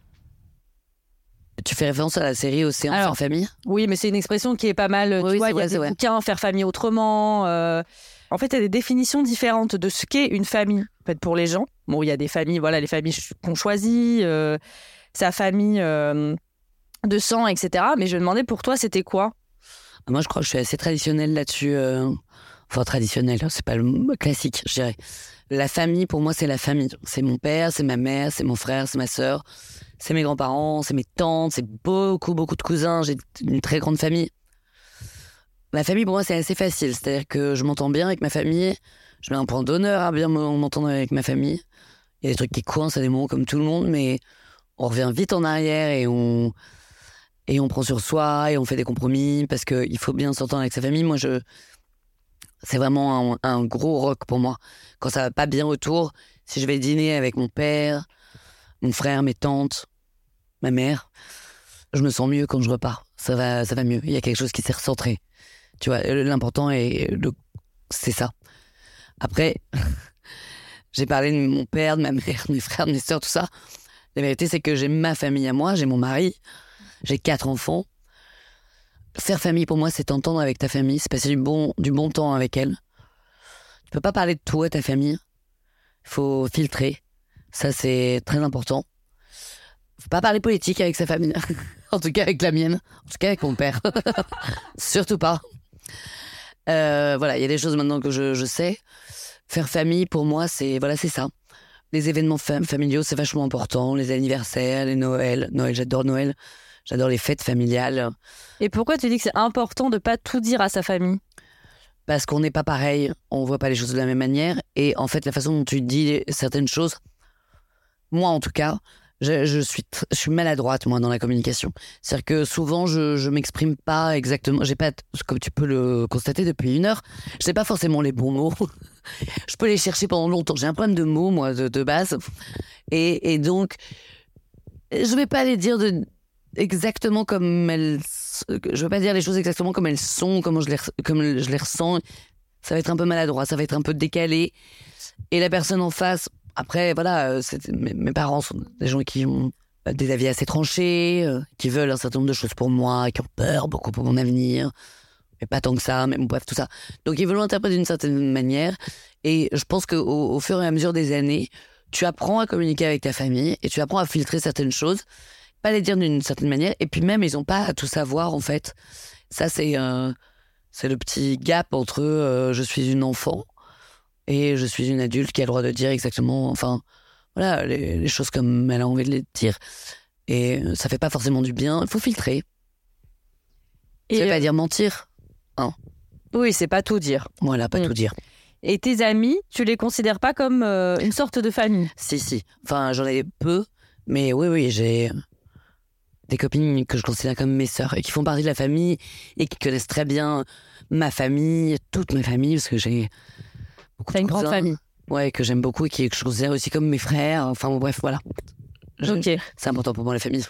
Tu fais référence à la série Océan Alors, sans famille? Oui, mais c'est une expression qui est pas mal. Oui, tu vois, c'est il y a des vrai. bouquins, faire famille autrement. euh, En fait, il y a des définitions différentes de ce qu'est une famille. En fait, pour les gens, bon, il y a des familles, voilà, les familles qu'on choisit, euh, sa famille euh, de sang, etc. Mais je me demandais pour toi, c'était quoi? Moi, je crois que je suis assez traditionnelle là-dessus. Enfin, traditionnelle, c'est pas le mot classique, je dirais. La famille, pour moi, c'est la famille. C'est mon père, c'est ma mère, c'est mon frère, c'est ma sœur, c'est mes grands-parents, c'est mes tantes, c'est beaucoup, beaucoup de cousins. J'ai une très grande famille. La famille, pour moi, c'est assez facile. C'est-à-dire que je m'entends bien avec ma famille. Je mets un point d'honneur à bien m'entendre avec ma famille. Il y a des trucs qui coincent à des moments comme tout le monde, mais on revient vite en arrière et on, et on prend sur soi et on fait des compromis parce qu'il faut bien s'entendre avec sa famille. Moi, je, c'est vraiment un, un gros rock pour moi. Quand ça va pas bien autour, si je vais dîner avec mon père, mon frère, mes tantes, ma mère, je me sens mieux quand je repars. Ça va, ça va mieux. Il y a quelque chose qui s'est recentré. Tu vois, l'important est c'est ça. Après, j'ai parlé de mon père, de ma mère, de mes frères, de mes sœurs, tout ça. La vérité, c'est que j'ai ma famille à moi, j'ai mon mari, j'ai quatre enfants. Faire famille, pour moi, c'est t'entendre avec ta famille, c'est passer du bon, du bon temps avec elle. Tu peux pas parler de toi, ta famille. Il faut filtrer. Ça, c'est très important. Faut pas parler politique avec sa famille. en tout cas, avec la mienne. En tout cas, avec mon père. Surtout pas. Euh, voilà, il y a des choses maintenant que je, je sais. Faire famille, pour moi, c'est voilà, c'est ça. Les événements fam- familiaux, c'est vachement important. Les anniversaires, les Noëls. Noël, j'adore Noël. J'adore les fêtes familiales. Et pourquoi tu dis que c'est important de pas tout dire à sa famille? Parce qu'on n'est pas pareil. On voit pas les choses de la même manière. Et en fait, la façon dont tu dis certaines choses, moi en tout cas, je, suis, maladroite, moi, dans la communication. C'est-à-dire que souvent, je, je m'exprime pas exactement. J'ai pas, comme tu peux le constater depuis une heure, je sais pas forcément les bons mots. je peux les chercher pendant longtemps. J'ai un problème de mots, moi, de, base. Et, et donc, je vais pas les dire de, exactement comme elles. Je veux pas dire les choses exactement comme elles sont, comment je les, comme je les ressens. Ça va être un peu maladroit, ça va être un peu décalé. Et la personne en face, après, voilà, euh, mes, parents sont des gens qui ont euh, des avis assez tranchés, euh, qui veulent un certain nombre de choses pour moi, qui ont peur beaucoup pour mon avenir. Mais pas tant que ça, mais bon, bref, tout ça. Donc ils veulent l'interpréter d'une certaine manière. Et je pense qu'au au fur et à mesure des années, tu apprends à communiquer avec ta famille et tu apprends à filtrer certaines choses, pas les dire d'une certaine manière. Et puis même, ils n'ont pas à tout savoir, en fait. Ça, c'est le petit gap entre je suis une enfant et je suis une adulte qui a le droit de dire exactement, enfin, voilà, les, les choses comme elle a envie de les dire. Et ça fait pas forcément du bien. Il faut filtrer. Et ça veut euh, pas dire mentir. Oui, c'est pas tout dire. Voilà, pas Mm. tout dire. Et tes amis, tu les considères pas comme euh, une sorte de famille? Si, si. Enfin, j'en ai peu, mais oui, oui, j'ai des copines que je considère comme mes sœurs et qui font partie de la famille et qui connaissent très bien ma famille, toute ma famille, parce que j'ai beaucoup T'as une grande famille. Ouais, que j'aime beaucoup et qui, que je considère aussi comme mes frères. Enfin, bon, bref, voilà. Je- Ok. C'est important pour moi, la famille.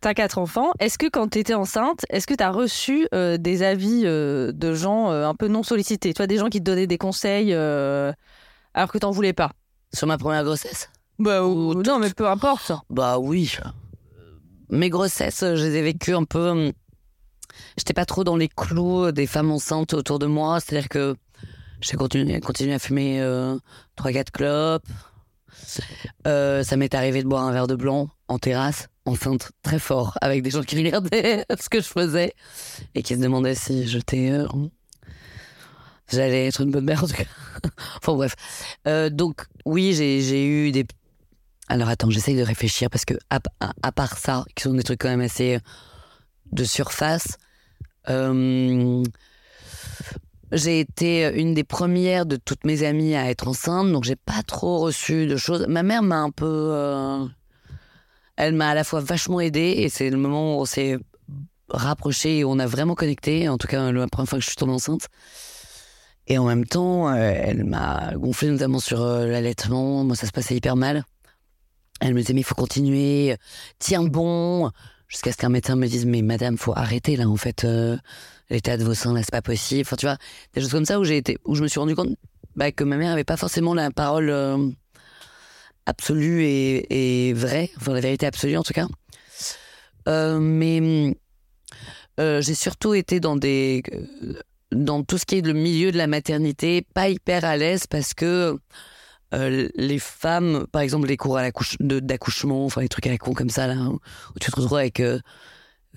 T'as quatre enfants. Est-ce que quand t'étais enceinte, est-ce que t'as reçu euh, des avis euh, de gens euh, un peu non sollicités? Tu vois, des gens qui te donnaient des conseils alors que t'en voulais pas? Sur ma première grossesse? Bah ou- ou- non, mais peu importe. Bah oui. Mes grossesses, je les ai vécues un peu. hum, J'étais pas trop dans les clous des femmes enceintes autour de moi. C'est-à-dire que j'ai continué, à fumer euh, 3-4 clopes. Euh, ça m'est arrivé de boire un verre de blanc en terrasse, enceinte très fort, avec des gens qui regardaient ce que je faisais et qui se demandaient si j'étais. euh, J'allais être une bonne mère en tout cas. enfin bref. Donc oui, j'ai j'ai eu des Alors attends, j'essaye de réfléchir parce que à, à- à part ça, qui sont des trucs quand même assez de surface, euh, j'ai été une des premières de toutes mes amies à être enceinte, donc j'ai pas trop reçu de choses. Ma mère m'a un peu, euh, elle m'a à la fois vachement aidée et c'est le moment où on s'est rapproché et on a vraiment connecté. En tout cas, la première fois que je suis tombée enceinte. Et en même temps, euh, elle m'a gonflé notamment sur euh, l'allaitement. Moi, ça se passait hyper mal. Elle me disait, mais il faut continuer, tiens bon. Jusqu'à ce qu'un médecin me dise, mais madame, faut arrêter là, en fait. L'état de vos seins, là, c'est pas possible. Enfin, tu vois, des choses comme ça où j'ai été, où je me suis rendu compte bah, que ma mère avait pas forcément la parole euh, absolue et, et vraie, enfin la vérité absolue en tout cas. Euh, mais euh, j'ai surtout été dans des dans tout ce qui est le milieu de la maternité, pas hyper à l'aise parce que les femmes, par exemple, les cours à d'accouchement, enfin les trucs à la con comme ça, là, où tu te retrouves avec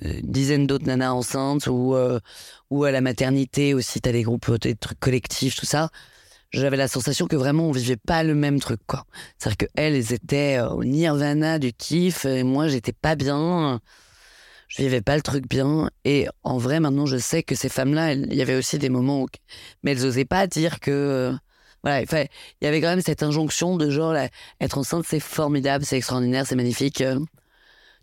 une dizaine d'autres nanas enceintes, ou, euh, ou à la maternité aussi, t'as des groupes, euh, des trucs collectifs, tout ça. J'avais la sensation que vraiment on vivait pas le même truc, quoi. C'est-à-dire qu'elles, elles étaient euh, au nirvana du kiff, et moi, j'étais pas bien. Je vivais pas le truc bien. Et en vrai, maintenant, je sais que ces femmes-là, elles- il y avait aussi des moments où. Mais elles osaient pas dire que. euh, Voilà, enfin, il y avait quand même cette injonction de genre, là, être enceinte, c'est formidable, c'est extraordinaire, c'est magnifique. euh,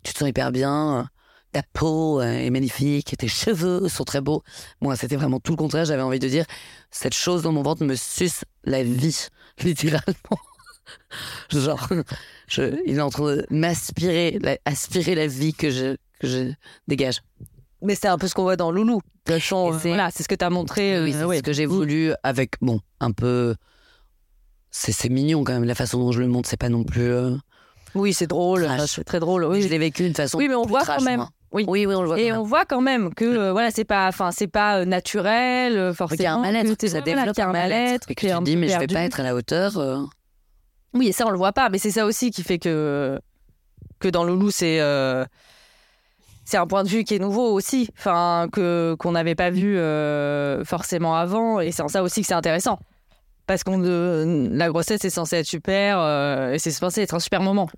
Tu te sens hyper bien. Ta peau euh, est magnifique, tes cheveux sont très beaux. Moi, c'était vraiment tout le contraire. J'avais envie de dire, cette chose dans mon ventre me suce la vie, littéralement. Genre, je, il est en train de m'aspirer, la- aspirer la vie que je, que je dégage. Mais c'est un peu ce qu'on voit dans Loulou. Chant, c'est- voilà, c'est ce que tu as montré. oui, euh, c'est ce que j'ai voulu avec, bon, un peu. C'est c'est mignon quand même, la façon dont je le montre, c'est pas non plus. euh, Oui, c'est drôle. Trash. C'est très drôle. Oui, Je l'ai vécu d'une façon. Oui, mais on voit trash, quand même. moi. Oui. Oui, oui, on le voit. Et on voit quand même que euh, voilà, c'est pas, enfin, c'est pas euh, naturel euh, forcément. qu'il y a un mal-être, ça voilà, développe a un mal-être, Et que tu te dis, mais je vais perdu. pas être à la hauteur. euh. Oui, et ça on le voit pas, mais c'est ça aussi qui fait que que dans Loulou c'est euh, c'est un point de vue qui est nouveau aussi, enfin que qu'on n'avait pas vu euh, forcément avant, et c'est en ça aussi que c'est intéressant. Parce qu'on euh, la grossesse est censée être super euh, et c'est censé être un super moment.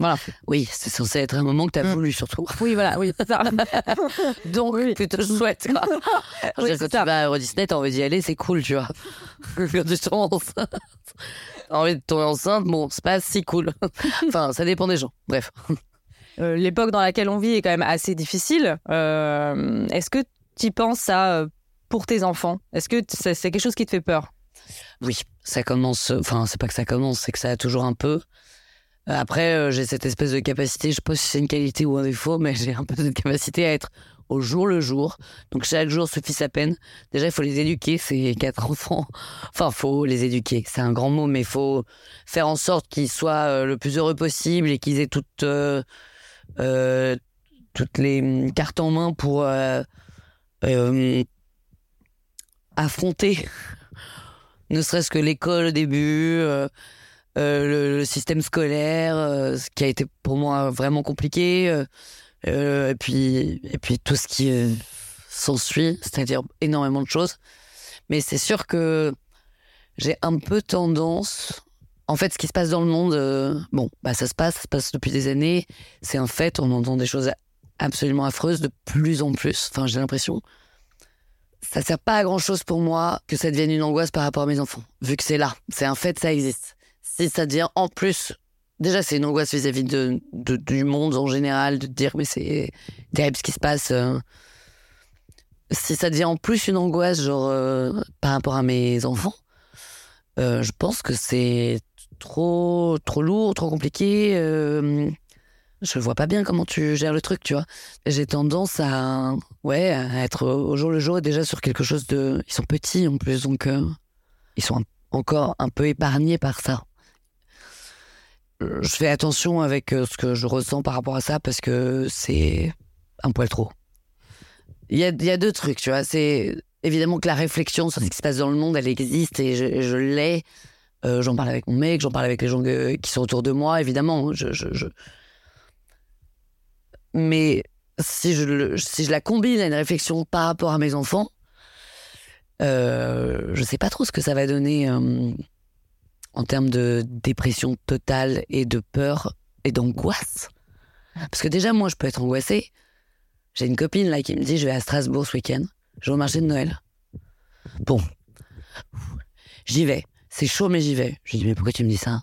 Voilà. Oui, c'est censé être un moment que tu as Mm. voulu, surtout. Oui, voilà, oui, ça. Donc, plutôt chouette. quoi. Je veux Oui, dire, quand ça. tu vas à Euro Disney, t'as envie d'y aller, c'est cool, tu vois. quand tu tombes enceinte, t'as envie de tomber enceinte, bon, c'est pas si cool. enfin, ça dépend des gens. Bref. Euh, l'époque dans laquelle on vit est quand même assez difficile. Euh, Est-ce que tu penses ça euh, pour tes enfants? Est-ce que c'est quelque chose qui te fait peur? Oui, ça commence. Enfin, c'est pas que ça commence, c'est que ça a toujours un peu. Euh, Après, euh, j'ai cette espèce de capacité, je sais pas si c'est une qualité ou un défaut, mais j'ai un peu cette capacité à être au jour le jour. Donc chaque jour suffit sa peine. Déjà, il faut les éduquer, ces quatre enfants. Enfin, faut les éduquer, c'est un grand mot, mais faut faire en sorte qu'ils soient euh, le plus heureux possible et qu'ils aient toutes, toutes les hum, cartes en main pour affronter ne serait-ce que l'école au début, le, le système scolaire, euh, ce qui a été pour moi vraiment compliqué, euh, euh, et, puis, et puis tout ce qui euh, s'ensuit, c'est-à-dire énormément de choses. Mais c'est sûr que j'ai un peu tendance. En fait, ce qui se passe dans le monde, euh, bon, bah ça se passe, ça se passe depuis des années. C'est un fait, on entend des choses absolument affreuses de plus en plus. Enfin, j'ai l'impression ça sert pas à grand chose pour moi que ça devienne une angoisse par rapport à mes enfants, vu que c'est là, c'est un fait, ça existe. Devient en plus, déjà c'est une angoisse vis-à-vis de, du monde en général, de dire mais c'est terrible ce qui se passe. Si ça devient en plus une angoisse, genre euh, par rapport à mes enfants, euh, je pense que c'est trop trop lourd, trop compliqué. euh, je vois pas bien comment tu gères le truc, tu vois. J'ai tendance à, ouais, à être au jour le jour déjà sur quelque chose de. Ils sont petits en plus, donc euh, ils sont encore un peu épargnés par ça. Euh, Je fais attention avec euh, ce que je ressens par rapport à ça parce que c'est un poil trop. Il y a, deux trucs, tu vois. C'est évidemment que la réflexion sur ce qui se passe dans le monde, elle existe et je, l'ai. Euh, j'en parle avec mon mec, j'en parle avec les gens qui sont autour de moi, évidemment. Mais si je, la combine à une réflexion par rapport à mes enfants, euh, je sais pas trop ce que ça va donner en termes de dépression totale et de peur et d'angoisse. Parce que déjà, moi, je peux être angoissée. J'ai une copine là qui me dit je vais à Strasbourg ce week-end. Je vais au marché de Noël. Bon, j'y vais. C'est chaud, mais j'y vais. Je lui dis mais pourquoi tu me dis ça?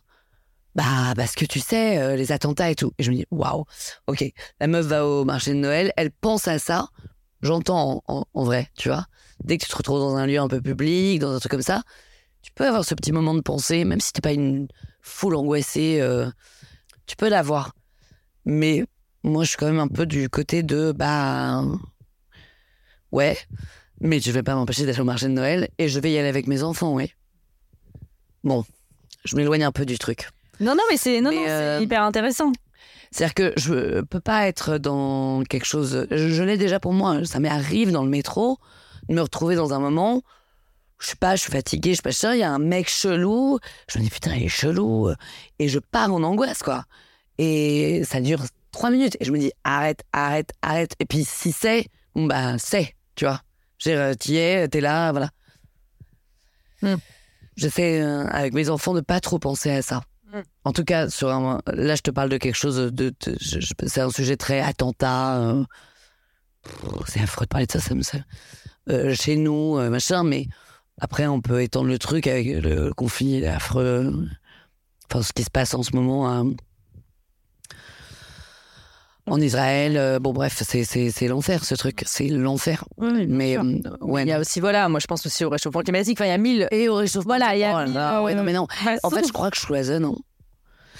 Bah parce que tu sais euh, les attentats et tout. Et je me dis waouh, ok. La meuf va au marché de Noël, elle pense à ça. J'entends en, vrai, tu vois. Dès que tu te retrouves dans un lieu un peu public, dans un truc comme ça, tu peux avoir ce petit moment de pensée, même si t'es pas une foule angoissée, euh, tu peux l'avoir. Mais moi, je suis quand même un peu du côté de bah ouais, mais je vais pas m'empêcher d'aller au marché de Noël et je vais y aller avec mes enfants, oui. Bon, je m'éloigne un peu du truc. Non, non, mais c'est non, non, c'est euh, hyper intéressant. C'est-à-dire que je peux pas être dans quelque chose. Je, je l'ai déjà pour moi. Ça m'arrive dans le métro de me retrouver dans un moment. Je sais pas, je suis fatiguée, je sais pas, je sais, il y a un mec chelou. Je me dis putain, il est chelou. Et je pars en angoisse, quoi. Et ça dure trois minutes. Et je me dis arrête, arrête, arrête. Et puis si c'est, bon, bah c'est, tu vois. J'ai, t'y es, t'es là, voilà. Hmm. J'essaie euh, avec mes enfants de pas trop penser à ça. En tout cas, sur un- là, je te parle de quelque chose de. c'est un sujet très attentat. euh, c'est affreux de parler de ça, ça me. ça- euh, chez nous, euh, machin, mais après, on peut étendre le truc avec le conflit affreux. Enfin, ce qui se passe en ce moment hein, en Israël. euh, bon, bref, c'est, l'enfer, ce truc. C'est l'enfer. mais, euh, ouais. Il y a aussi, voilà, moi je pense aussi au réchauffement climatique. Enfin, il y a mille. Et au réchauffement. Voilà, il y a Oh mille- ouais, non, mais non. Ouais, En fait, je crois que je cloisonne. hein.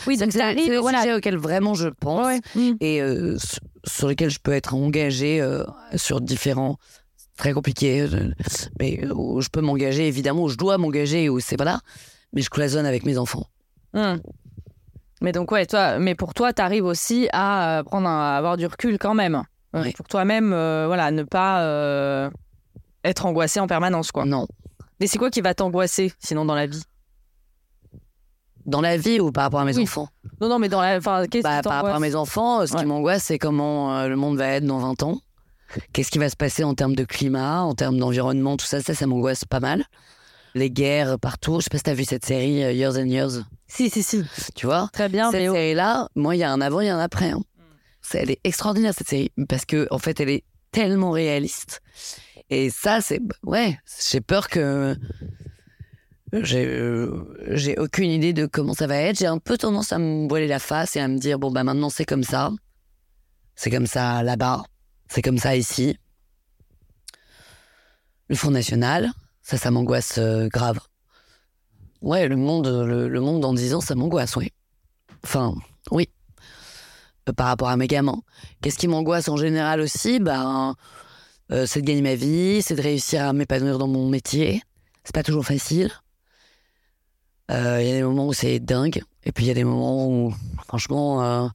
oui, donc C'est le Voilà. sujet auquel vraiment je pense Ouais. Et euh, sur- lequel je peux être engagé euh, sur différents très compliqué euh, mais euh, où je peux m'engager évidemment où je dois m'engager où c'est voilà mais je cloisonne avec mes enfants Hmm. Mais donc, ouais, toi, mais pour toi, tu arrives aussi à euh, prendre un- à avoir du recul quand même. Euh, Oui. Pour toi-même, euh, voilà, ne pas euh, être angoissé en permanence, quoi. non Mais c'est quoi qui va t'angoisser, sinon, dans la vie? Dans la vie ou par rapport à mes Oui. enfants? Non, non, mais dans la. Enfin, qu'est-ce Bah, qui par rapport à mes enfants euh, ce Ouais. qui m'angoisse c'est comment euh, le monde va être dans 20 ans qu'est-ce qui va se passer en termes de climat en termes d'environnement tout ça ça ça m'angoisse pas mal les guerres partout je sais pas si t'as vu cette série euh, Years and Years Si, si, si. tu vois? Très bien, cette série-là, moi, il y a un avant, il y a un après. hein. C'est- Elle est extraordinaire, cette série, parce que en fait, elle est tellement réaliste. Et ça, c'est... Ouais, j'ai peur que... J'ai euh, j'ai aucune idée de comment ça va être. J'ai un peu tendance à me voiler la face et à me dire, bon, bah maintenant, c'est comme ça. C'est comme ça là-bas. C'est comme ça ici. Le Front National, ça, ça m'angoisse euh, grave. Ouais, le monde, le, le monde dans 10 ans, ça m'angoisse, oui. Enfin, oui. Euh, par rapport à mes gamins. Qu'est-ce qui m'angoisse en général aussi? Ben, euh, c'est de gagner ma vie, c'est de réussir à m'épanouir dans mon métier. C'est pas toujours facile. Euh, Il y a des moments où c'est dingue, et puis il y a des moments où, franchement, euh,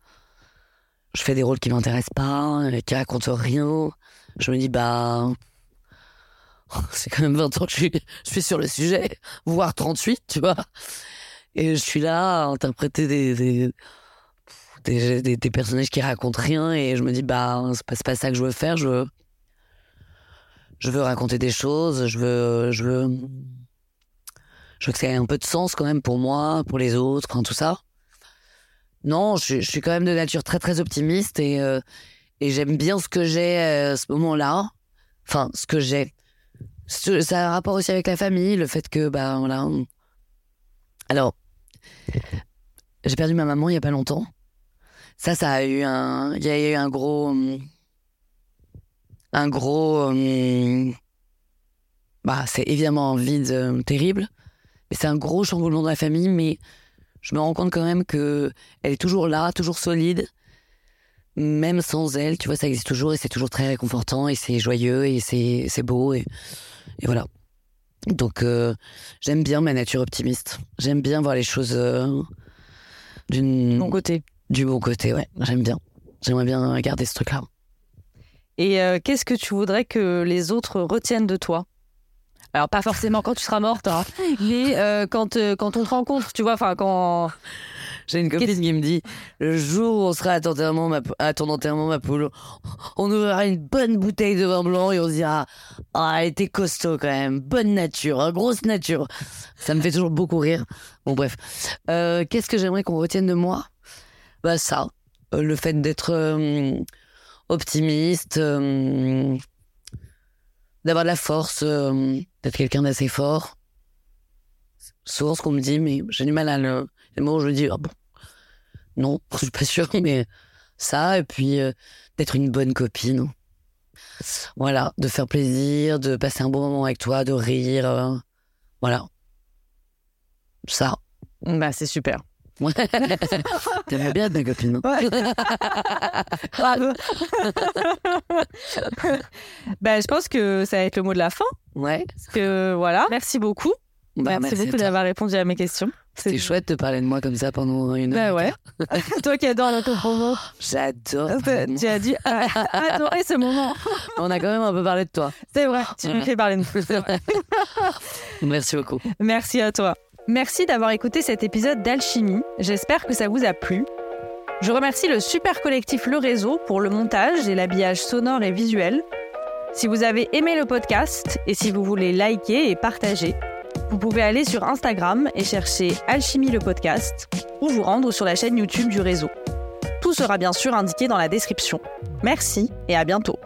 je fais des rôles qui m'intéressent pas, qui racontent rien. Je me dis, bah, c'est quand même 20 ans que je suis, sur le sujet, voire 38, tu vois. Et je suis là à interpréter des, des, personnages qui racontent rien, et je me dis, bah, c'est pas, ça que je veux faire, je veux, je veux raconter des choses, je veux, je veux, que ça ait un peu de sens quand même pour moi, pour les autres, tout ça. Non, je, suis quand même de nature très très optimiste et, euh, et j'aime bien ce que j'ai euh, à ce moment-là. Enfin, ce que j'ai. Ça a un rapport aussi avec la famille, le fait que, bah voilà. Alors, j'ai perdu ma maman il y a pas longtemps. Ça, ça a eu un. Il y a eu un gros. hum, Un gros. Bah, c'est évidemment un vide euh, terrible. Mais c'est un gros chamboulement dans la famille, mais je me rends compte quand même que elle est toujours là, toujours solide. Même sans elle, tu vois, ça existe toujours et c'est toujours très réconfortant et c'est joyeux et c'est beau et, et voilà. Donc euh, j'aime bien ma nature optimiste. J'aime bien voir les choses euh, d'une Mon côté. du bon côté, ouais. J'aime bien. J'aimerais bien garder ce truc-là. Et euh, qu'est-ce que tu voudrais que les autres retiennent de toi? Alors, pas forcément quand tu seras morte, hein, mais euh, quand, euh, quand on te rencontre, tu vois, enfin, quand. J'ai une copine qui me dit le jour où on sera à ton enterrement, ma, à ton enterrement, ma poule, on ouvrira une bonne bouteille de vin blanc et on se dira ah elle était costaud quand même, bonne nature, hein, grosse nature. Ça me fait toujours beaucoup rire. Bon bref, Euh, qu'est-ce que j'aimerais qu'on retienne de moi? Bah ça, euh, le fait d'être euh, optimiste, euh, d'avoir de la force, euh, d'être quelqu'un d'assez fort. Souvent ce qu'on me dit, mais j'ai du mal à le... Les mots où je dis, ah bon, non, je suis pas sûre, mais ça, et puis euh, d'être une bonne copine. Voilà, de faire plaisir, de passer un bon moment avec toi, de rire. euh, voilà. Ça. Bah, c'est super. T'aimes bien ta copine. hein bah, je pense que ça va être le mot de la fin. Ouais. Parce que voilà. Merci beaucoup. Bah, merci, beaucoup d'avoir répondu à mes questions. C'était chouette de parler de moi comme ça pendant une Bah heure. ouais. Toi qui adores l'autopromo. J'adore. Tu as dû adorer ce moment. On a quand même un peu parlé de toi. C'est vrai, tu me fais parler de nous. Merci beaucoup. Merci à toi. Merci d'avoir écouté cet épisode d'Alchimie. J'espère que ça vous a plu. Je remercie le super collectif Le Réseau pour le montage et l'habillage sonore et visuel. Si vous avez aimé le podcast et si vous voulez liker et partager, vous pouvez aller sur Instagram et chercher Alchimie le podcast ou vous rendre sur la chaîne YouTube du réseau. Tout sera bien sûr indiqué dans la description. Merci et à bientôt.